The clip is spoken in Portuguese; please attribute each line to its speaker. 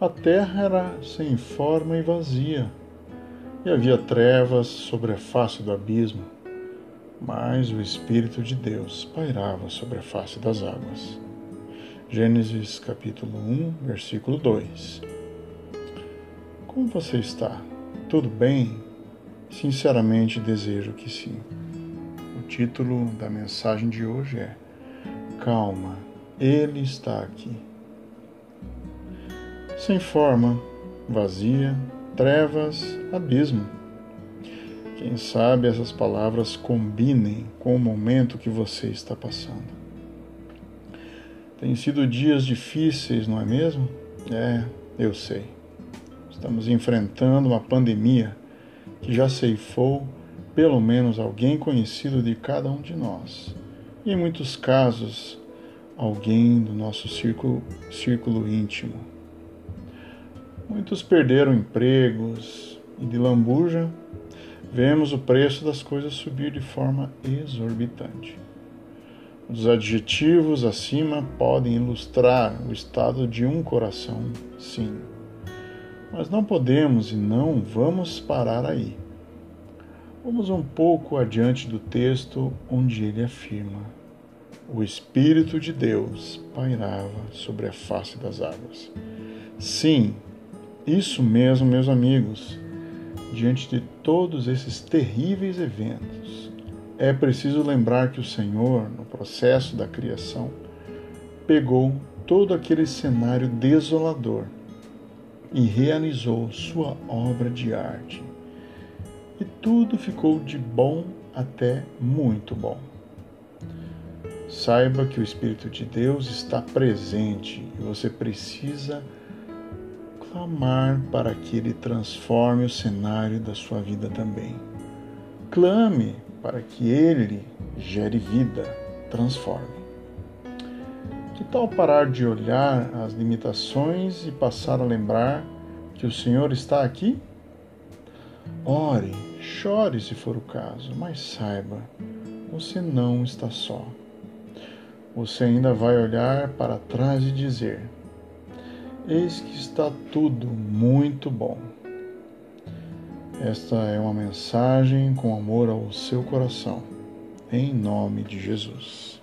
Speaker 1: A terra era sem forma e vazia, e havia trevas sobre a face do abismo, mas o Espírito de Deus pairava sobre a face das águas. Gênesis capítulo 1, versículo 2. Como você está? Tudo bem? Sinceramente desejo que sim. O título da mensagem de hoje é Calma, Ele está aqui. Sem forma, vazia, trevas, abismo. Quem sabe essas palavras combinem com o momento que você está passando. Tem sido dias difíceis, não é mesmo? É, eu sei. Estamos enfrentando uma pandemia que já ceifou pelo menos alguém conhecido de cada um de nós. E em muitos casos, alguém do nosso círculo, círculo íntimo. Muitos perderam empregos e de lambuja vemos o preço das coisas subir de forma exorbitante. Os adjetivos acima podem ilustrar o estado de um coração, sim. Mas não podemos e não vamos parar aí. Vamos um pouco adiante do texto onde ele afirma: O Espírito de Deus pairava sobre a face das águas. Sim, isso mesmo, meus amigos. Diante de todos esses terríveis eventos, é preciso lembrar que o Senhor, no processo da criação, pegou todo aquele cenário desolador e realizou sua obra de arte e tudo ficou de bom até muito bom. Saiba que o Espírito de Deus está presente e você precisa clamar para que Ele transforme o cenário da sua vida também. Clame para que Ele gere vida, transforme. Que tal parar de olhar as limitações e passar a lembrar que o Senhor está aqui? Ore, chore se for o caso, mas saiba, você não está só. Você ainda vai olhar para trás e dizer: Eis que está tudo muito bom. Esta é uma mensagem com amor ao seu coração, em nome de Jesus.